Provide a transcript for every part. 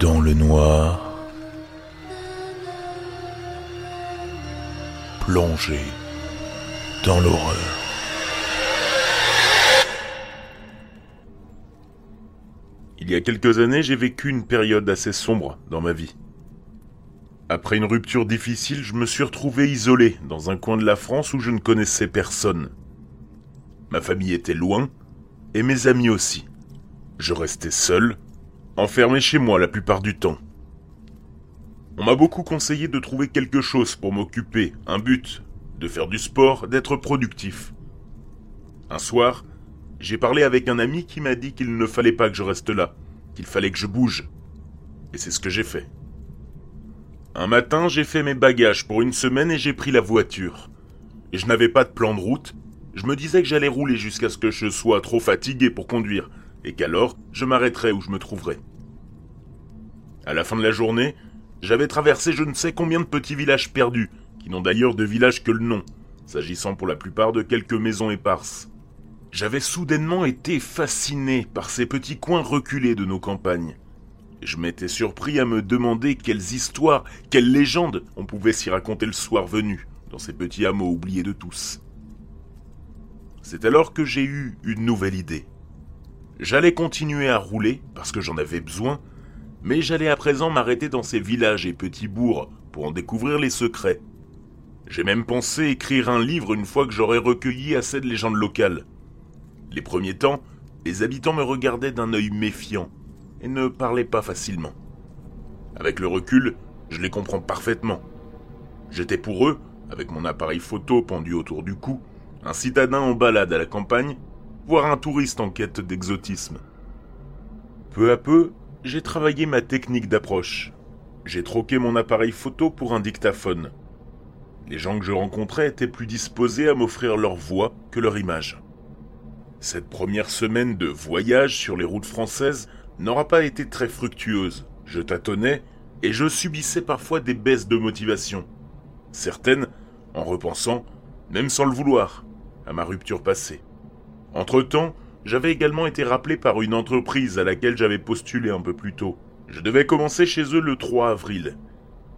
dans le noir, plongé dans l'horreur. Il y a quelques années, j'ai vécu une période assez sombre dans ma vie. Après une rupture difficile, je me suis retrouvé isolé dans un coin de la France où je ne connaissais personne. Ma famille était loin, et mes amis aussi. Je restais seul, enfermé chez moi la plupart du temps. On m'a beaucoup conseillé de trouver quelque chose pour m'occuper, un but, de faire du sport, d'être productif. Un soir, j'ai parlé avec un ami qui m'a dit qu'il ne fallait pas que je reste là, qu'il fallait que je bouge. Et c'est ce que j'ai fait. Un matin, j'ai fait mes bagages pour une semaine et j'ai pris la voiture. Et je n'avais pas de plan de route. Je me disais que j'allais rouler jusqu'à ce que je sois trop fatigué pour conduire, et qu'alors je m'arrêterais où je me trouverais. À la fin de la journée, j'avais traversé je ne sais combien de petits villages perdus, qui n'ont d'ailleurs de village que le nom, s'agissant pour la plupart de quelques maisons éparses. J'avais soudainement été fasciné par ces petits coins reculés de nos campagnes. Je m'étais surpris à me demander quelles histoires, quelles légendes on pouvait s'y raconter le soir venu, dans ces petits hameaux oubliés de tous. C'est alors que j'ai eu une nouvelle idée. J'allais continuer à rouler, parce que j'en avais besoin, mais j'allais à présent m'arrêter dans ces villages et petits bourgs pour en découvrir les secrets. J'ai même pensé écrire un livre une fois que j'aurais recueilli assez de légendes locales. Les premiers temps, les habitants me regardaient d'un œil méfiant et ne parlaient pas facilement. Avec le recul, je les comprends parfaitement. J'étais pour eux, avec mon appareil photo pendu autour du cou, un citadin en balade à la campagne, voire un touriste en quête d'exotisme. Peu à peu, j'ai travaillé ma technique d'approche. J'ai troqué mon appareil photo pour un dictaphone. Les gens que je rencontrais étaient plus disposés à m'offrir leur voix que leur image. Cette première semaine de voyage sur les routes françaises n'aura pas été très fructueuse. Je tâtonnais et je subissais parfois des baisses de motivation. Certaines, en repensant, même sans le vouloir, à ma rupture passée. Entre-temps, j'avais également été rappelé par une entreprise à laquelle j'avais postulé un peu plus tôt. Je devais commencer chez eux le 3 avril.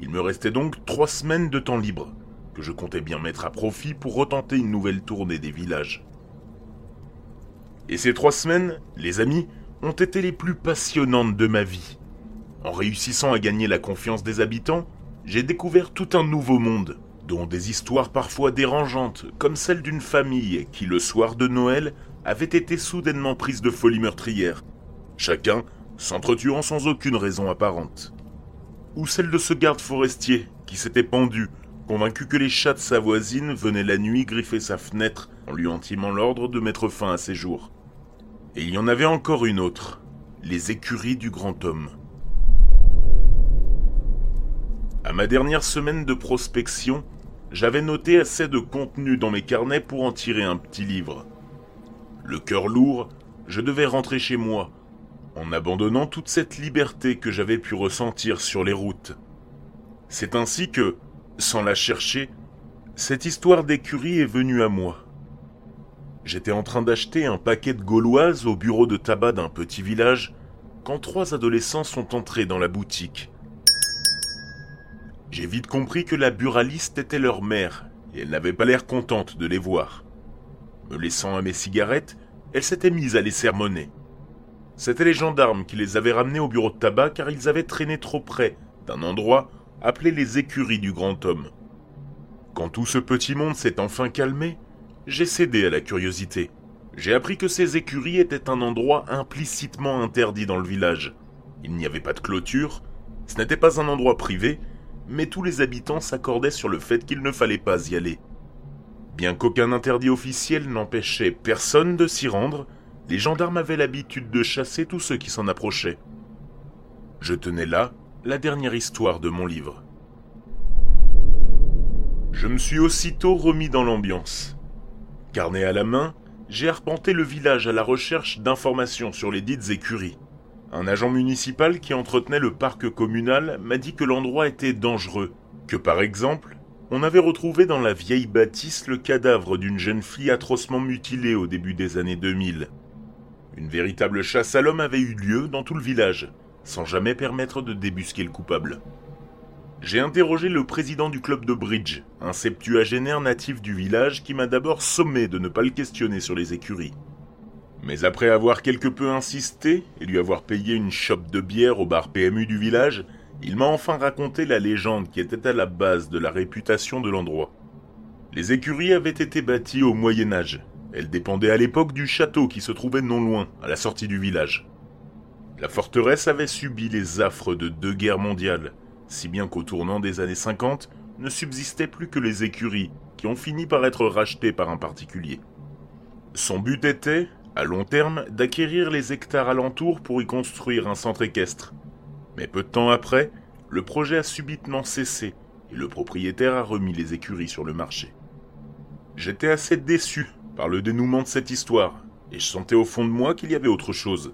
Il me restait donc trois semaines de temps libre, que je comptais bien mettre à profit pour retenter une nouvelle tournée des villages. Et ces trois semaines, les amis, ont été les plus passionnantes de ma vie. En réussissant à gagner la confiance des habitants, j'ai découvert tout un nouveau monde, dont des histoires parfois dérangeantes, comme celle d'une famille qui, le soir de Noël, avait été soudainement prise de folie meurtrière, chacun s'entretuant sans aucune raison apparente. Ou celle de ce garde forestier qui s'était pendu, convaincu que les chats de sa voisine venaient la nuit griffer sa fenêtre en lui intimant l'ordre de mettre fin à ses jours. Et il y en avait encore une autre, les écuries du grand homme. À ma dernière semaine de prospection, j'avais noté assez de contenu dans mes carnets pour en tirer un petit livre. Le cœur lourd, je devais rentrer chez moi, en abandonnant toute cette liberté que j'avais pu ressentir sur les routes. C'est ainsi que, sans la chercher, cette histoire d'écurie est venue à moi. J'étais en train d'acheter un paquet de gauloises au bureau de tabac d'un petit village quand trois adolescents sont entrés dans la boutique. J'ai vite compris que la buraliste était leur mère et elle n'avait pas l'air contente de les voir. Me laissant à mes cigarettes, elle s'était mise à les sermonner. C'étaient les gendarmes qui les avaient ramenés au bureau de tabac car ils avaient traîné trop près d'un endroit appelé les écuries du grand homme. Quand tout ce petit monde s'est enfin calmé, j'ai cédé à la curiosité. J'ai appris que ces écuries étaient un endroit implicitement interdit dans le village. Il n'y avait pas de clôture, ce n'était pas un endroit privé, mais tous les habitants s'accordaient sur le fait qu'il ne fallait pas y aller. Bien qu'aucun interdit officiel n'empêchait personne de s'y rendre, les gendarmes avaient l'habitude de chasser tous ceux qui s'en approchaient. Je tenais là la dernière histoire de mon livre. Je me suis aussitôt remis dans l'ambiance. Carnet à la main, j'ai arpenté le village à la recherche d'informations sur les dites écuries. Un agent municipal qui entretenait le parc communal m'a dit que l'endroit était dangereux, que par exemple, on avait retrouvé dans la vieille bâtisse le cadavre d'une jeune fille atrocement mutilée au début des années 2000. Une véritable chasse à l'homme avait eu lieu dans tout le village, sans jamais permettre de débusquer le coupable. J'ai interrogé le président du club de bridge, un septuagénaire natif du village qui m'a d'abord sommé de ne pas le questionner sur les écuries. Mais après avoir quelque peu insisté et lui avoir payé une chope de bière au bar PMU du village, il m'a enfin raconté la légende qui était à la base de la réputation de l'endroit. Les écuries avaient été bâties au Moyen Âge. Elles dépendaient à l'époque du château qui se trouvait non loin, à la sortie du village. La forteresse avait subi les affres de deux guerres mondiales, si bien qu'au tournant des années 50, ne subsistaient plus que les écuries, qui ont fini par être rachetées par un particulier. Son but était, à long terme, d'acquérir les hectares alentours pour y construire un centre équestre. Mais peu de temps après, le projet a subitement cessé et le propriétaire a remis les écuries sur le marché. J'étais assez déçu par le dénouement de cette histoire, et je sentais au fond de moi qu'il y avait autre chose.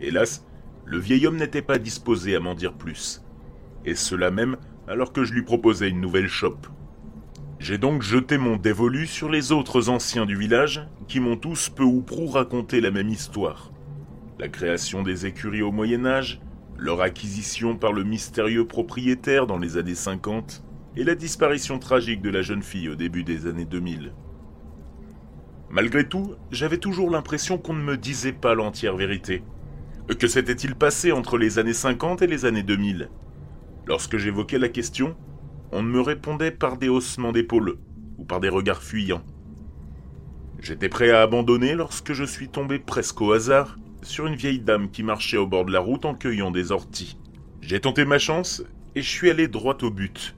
Hélas, le vieil homme n'était pas disposé à m'en dire plus, et cela même alors que je lui proposais une nouvelle chope. J'ai donc jeté mon dévolu sur les autres anciens du village, qui m'ont tous peu ou prou raconté la même histoire. La création des écuries au Moyen Âge, leur acquisition par le mystérieux propriétaire dans les années 50, et la disparition tragique de la jeune fille au début des années 2000. Malgré tout, j'avais toujours l'impression qu'on ne me disait pas l'entière vérité. Que s'était-il passé entre les années 50 et les années 2000 Lorsque j'évoquais la question, on ne me répondait par des haussements d'épaules ou par des regards fuyants. J'étais prêt à abandonner lorsque je suis tombé presque au hasard sur une vieille dame qui marchait au bord de la route en cueillant des orties. J'ai tenté ma chance et je suis allé droit au but.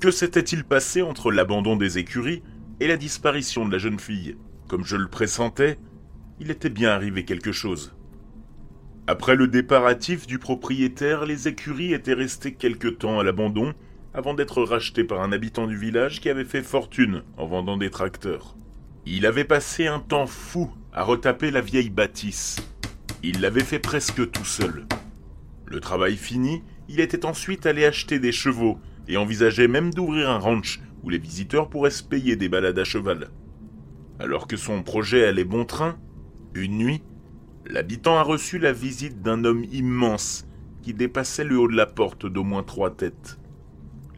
Que s'était-il passé entre l'abandon des écuries et la disparition de la jeune fille? Comme je le pressentais, il était bien arrivé quelque chose. Après le départ hâtif du propriétaire, les écuries étaient restées quelque temps à l'abandon avant d'être rachetées par un habitant du village qui avait fait fortune en vendant des tracteurs. Il avait passé un temps fou à retaper la vieille bâtisse. Il l'avait fait presque tout seul. Le travail fini, il était ensuite allé acheter des chevaux et envisageait même d'ouvrir un ranch où les visiteurs pourraient se payer des balades à cheval. Alors que son projet allait bon train, une nuit, l'habitant a reçu la visite d'un homme immense qui dépassait le haut de la porte d'au moins trois têtes.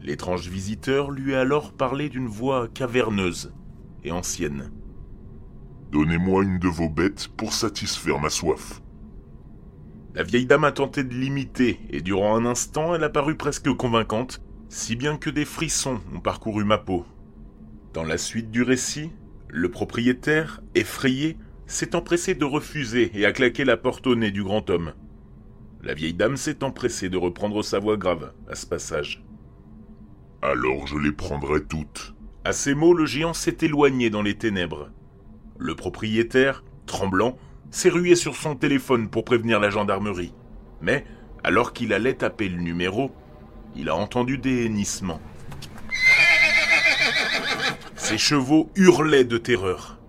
L'étrange visiteur lui a alors parlé d'une voix caverneuse et ancienne. Donnez-moi une de vos bêtes pour satisfaire ma soif. La vieille dame a tenté de l'imiter, et durant un instant elle a paru presque convaincante, si bien que des frissons ont parcouru ma peau. Dans la suite du récit, le propriétaire, effrayé, s'est empressé de refuser et a claqué la porte au nez du grand homme. La vieille dame s'est empressée de reprendre sa voix grave à ce passage. Alors je les prendrai toutes. À ces mots, le géant s'est éloigné dans les ténèbres. Le propriétaire, tremblant, s'est rué sur son téléphone pour prévenir la gendarmerie. Mais, alors qu'il allait taper le numéro, il a entendu des hennissements. Ses chevaux hurlaient de terreur.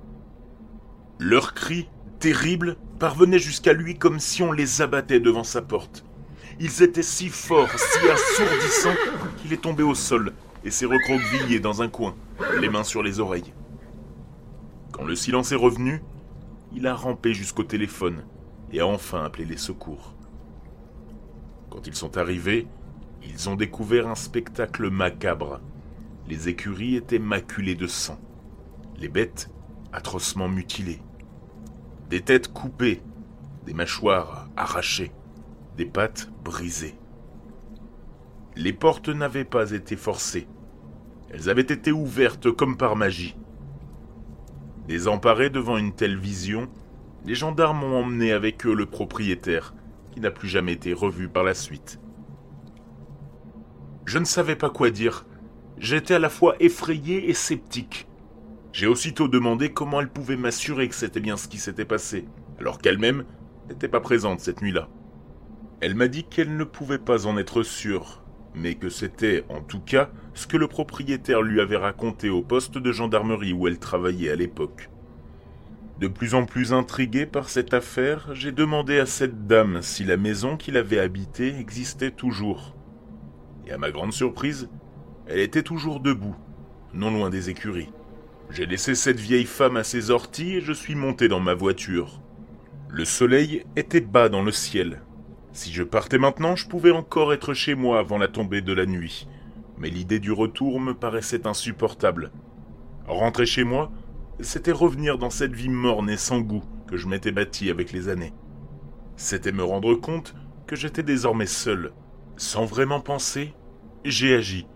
Leurs cris, terribles, parvenaient jusqu'à lui comme si on les abattait devant sa porte. Ils étaient si forts, si assourdissants, qu'il est tombé au sol et s'est recroquevillé dans un coin, les mains sur les oreilles. Quand le silence est revenu, il a rampé jusqu'au téléphone et a enfin appelé les secours. Quand ils sont arrivés, ils ont découvert un spectacle macabre. Les écuries étaient maculées de sang, les bêtes atrocement mutilées, des têtes coupées, des mâchoires arrachées, des pattes brisées. Les portes n'avaient pas été forcées, elles avaient été ouvertes comme par magie. Désemparés devant une telle vision, les gendarmes ont emmené avec eux le propriétaire, qui n'a plus jamais été revu par la suite. Je ne savais pas quoi dire. J'étais à la fois effrayé et sceptique. J'ai aussitôt demandé comment elle pouvait m'assurer que c'était bien ce qui s'était passé, alors qu'elle-même n'était pas présente cette nuit-là. Elle m'a dit qu'elle ne pouvait pas en être sûre, mais que c'était, en tout cas, ce que le propriétaire lui avait raconté au poste de gendarmerie où elle travaillait à l'époque. De plus en plus intrigué par cette affaire, j'ai demandé à cette dame si la maison qu'il avait habitée existait toujours. Et à ma grande surprise, elle était toujours debout, non loin des écuries. J'ai laissé cette vieille femme à ses orties et je suis monté dans ma voiture. Le soleil était bas dans le ciel. Si je partais maintenant, je pouvais encore être chez moi avant la tombée de la nuit, mais l'idée du retour me paraissait insupportable. Rentrer chez moi, c'était revenir dans cette vie morne et sans goût que je m'étais bâtie avec les années. C'était me rendre compte que j'étais désormais seul. Sans vraiment penser, j'ai agi.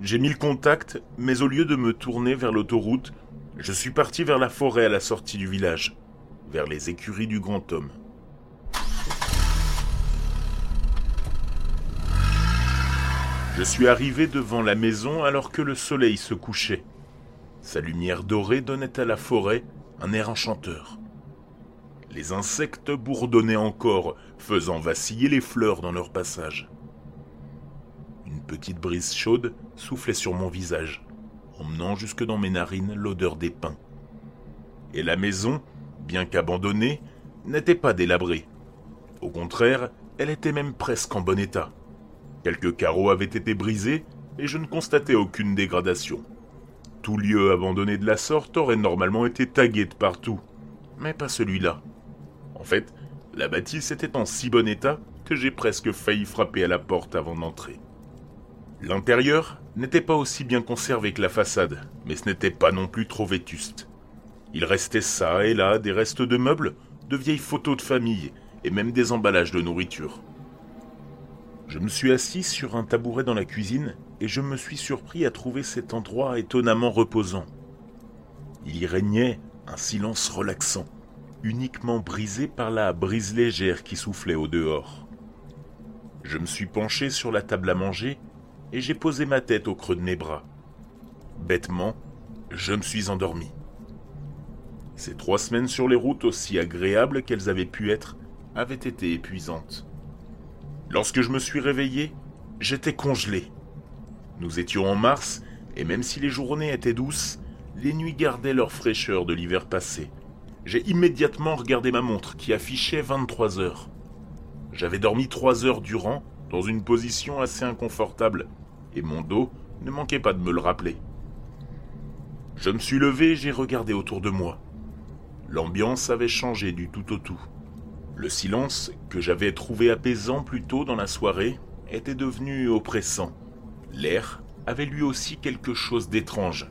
J'ai mis le contact, mais au lieu de me tourner vers l'autoroute, je suis parti vers la forêt à la sortie du village, vers les écuries du grand homme. Je suis arrivé devant la maison alors que le soleil se couchait. Sa lumière dorée donnait à la forêt un air enchanteur. Les insectes bourdonnaient encore, faisant vaciller les fleurs dans leur passage. Une petite brise chaude soufflait sur mon visage, emmenant jusque dans mes narines l'odeur des pins. Et la maison, bien qu'abandonnée, n'était pas délabrée. Au contraire, elle était même presque en bon état. Quelques carreaux avaient été brisés et je ne constatais aucune dégradation. Tout lieu abandonné de la sorte aurait normalement été tagué de partout, mais pas celui-là. En fait, la bâtisse était en si bon état que j'ai presque failli frapper à la porte avant d'entrer. L'intérieur n'était pas aussi bien conservé que la façade, mais ce n'était pas non plus trop vétuste. Il restait ça et là des restes de meubles, de vieilles photos de famille et même des emballages de nourriture. Je me suis assis sur un tabouret dans la cuisine et je me suis surpris à trouver cet endroit étonnamment reposant. Il y régnait un silence relaxant uniquement brisé par la brise légère qui soufflait au dehors. Je me suis penché sur la table à manger et j'ai posé ma tête au creux de mes bras. Bêtement, je me suis endormi. Ces trois semaines sur les routes, aussi agréables qu'elles avaient pu être, avaient été épuisantes. Lorsque je me suis réveillé, j'étais congelé. Nous étions en mars, et même si les journées étaient douces, les nuits gardaient leur fraîcheur de l'hiver passé j'ai immédiatement regardé ma montre qui affichait 23 heures. J'avais dormi 3 heures durant, dans une position assez inconfortable, et mon dos ne manquait pas de me le rappeler. Je me suis levé et j'ai regardé autour de moi. L'ambiance avait changé du tout au tout. Le silence, que j'avais trouvé apaisant plus tôt dans la soirée, était devenu oppressant. L'air avait lui aussi quelque chose d'étrange.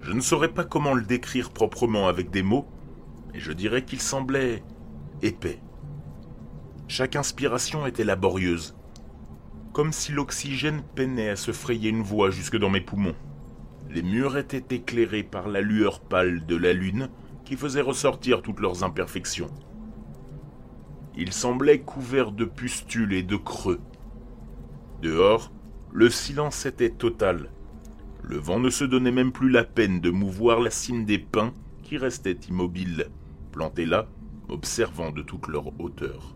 Je ne saurais pas comment le décrire proprement avec des mots, et je dirais qu'il semblait épais. Chaque inspiration était laborieuse, comme si l'oxygène peinait à se frayer une voie jusque dans mes poumons. Les murs étaient éclairés par la lueur pâle de la lune qui faisait ressortir toutes leurs imperfections. Ils semblaient couverts de pustules et de creux. Dehors, le silence était total. Le vent ne se donnait même plus la peine de mouvoir la cime des pins qui restaient immobiles plantés là, observant de toute leur hauteur.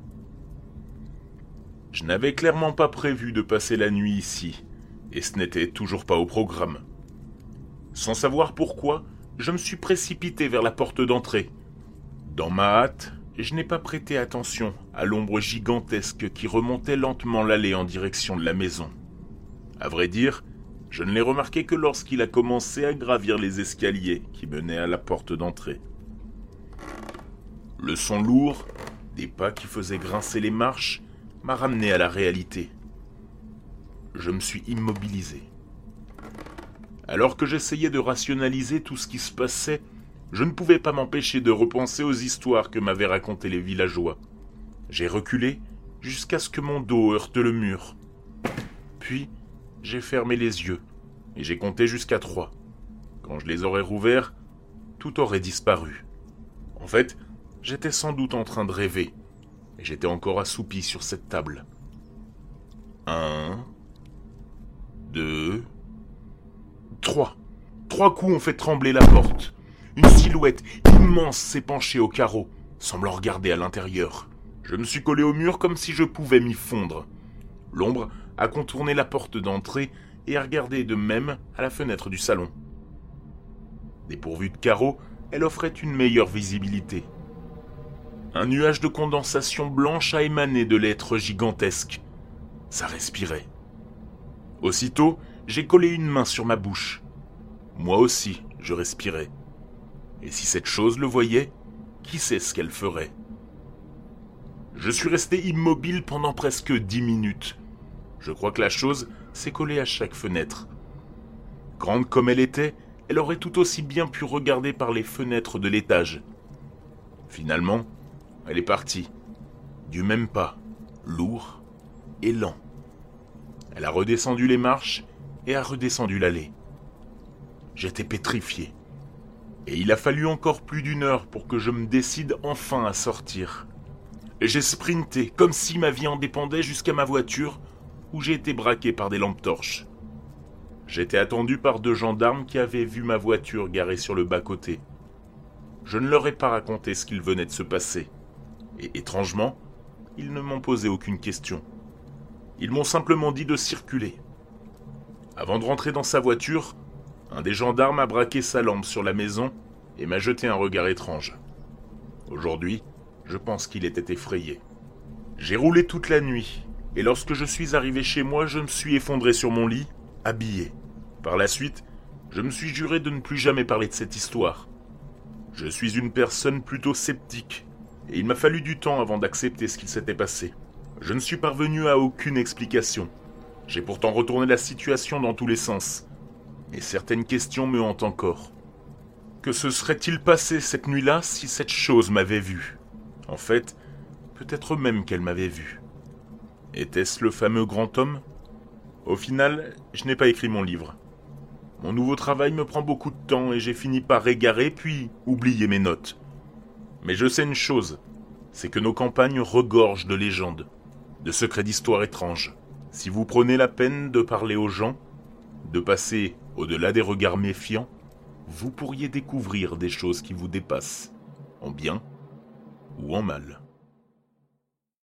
Je n'avais clairement pas prévu de passer la nuit ici, et ce n'était toujours pas au programme. Sans savoir pourquoi, je me suis précipité vers la porte d'entrée. Dans ma hâte, je n'ai pas prêté attention à l'ombre gigantesque qui remontait lentement l'allée en direction de la maison. À vrai dire, je ne l'ai remarqué que lorsqu'il a commencé à gravir les escaliers qui menaient à la porte d'entrée. Le son lourd, des pas qui faisaient grincer les marches, m'a ramené à la réalité. Je me suis immobilisé. Alors que j'essayais de rationaliser tout ce qui se passait, je ne pouvais pas m'empêcher de repenser aux histoires que m'avaient racontées les villageois. J'ai reculé jusqu'à ce que mon dos heurte le mur. Puis, j'ai fermé les yeux et j'ai compté jusqu'à trois. Quand je les aurais rouverts, tout aurait disparu. En fait, J'étais sans doute en train de rêver, et j'étais encore assoupi sur cette table. Un, deux, trois. Trois coups ont fait trembler la porte. Une silhouette immense s'est penchée au carreau, semblant regarder à l'intérieur. Je me suis collé au mur comme si je pouvais m'y fondre. L'ombre a contourné la porte d'entrée et a regardé de même à la fenêtre du salon. Dépourvue de carreaux, elle offrait une meilleure visibilité. Un nuage de condensation blanche a émané de l'être gigantesque. Ça respirait. Aussitôt, j'ai collé une main sur ma bouche. Moi aussi, je respirais. Et si cette chose le voyait, qui sait ce qu'elle ferait? Je suis resté immobile pendant presque dix minutes. Je crois que la chose s'est collée à chaque fenêtre. Grande comme elle était, elle aurait tout aussi bien pu regarder par les fenêtres de l'étage. Finalement, elle est partie, du même pas, lourd et lent. Elle a redescendu les marches et a redescendu l'allée. J'étais pétrifié. Et il a fallu encore plus d'une heure pour que je me décide enfin à sortir. J'ai sprinté comme si ma vie en dépendait jusqu'à ma voiture où j'ai été braqué par des lampes torches. J'étais attendu par deux gendarmes qui avaient vu ma voiture garée sur le bas-côté. Je ne leur ai pas raconté ce qu'il venait de se passer. Et étrangement, ils ne m'ont posé aucune question. Ils m'ont simplement dit de circuler. Avant de rentrer dans sa voiture, un des gendarmes a braqué sa lampe sur la maison et m'a jeté un regard étrange. Aujourd'hui, je pense qu'il était effrayé. J'ai roulé toute la nuit, et lorsque je suis arrivé chez moi, je me suis effondré sur mon lit habillé. Par la suite, je me suis juré de ne plus jamais parler de cette histoire. Je suis une personne plutôt sceptique, et il m'a fallu du temps avant d'accepter ce qu'il s'était passé. Je ne suis parvenu à aucune explication. J'ai pourtant retourné la situation dans tous les sens. Et certaines questions me hantent encore. Que se serait-il passé cette nuit-là si cette chose m'avait vu? En fait, peut-être même qu'elle m'avait vu. Était-ce le fameux grand homme? Au final, je n'ai pas écrit mon livre. Mon nouveau travail me prend beaucoup de temps et j'ai fini par égarer puis oublier mes notes. Mais je sais une chose, c'est que nos campagnes regorgent de légendes, de secrets d'histoires étranges. Si vous prenez la peine de parler aux gens, de passer au-delà des regards méfiants, vous pourriez découvrir des choses qui vous dépassent, en bien ou en mal.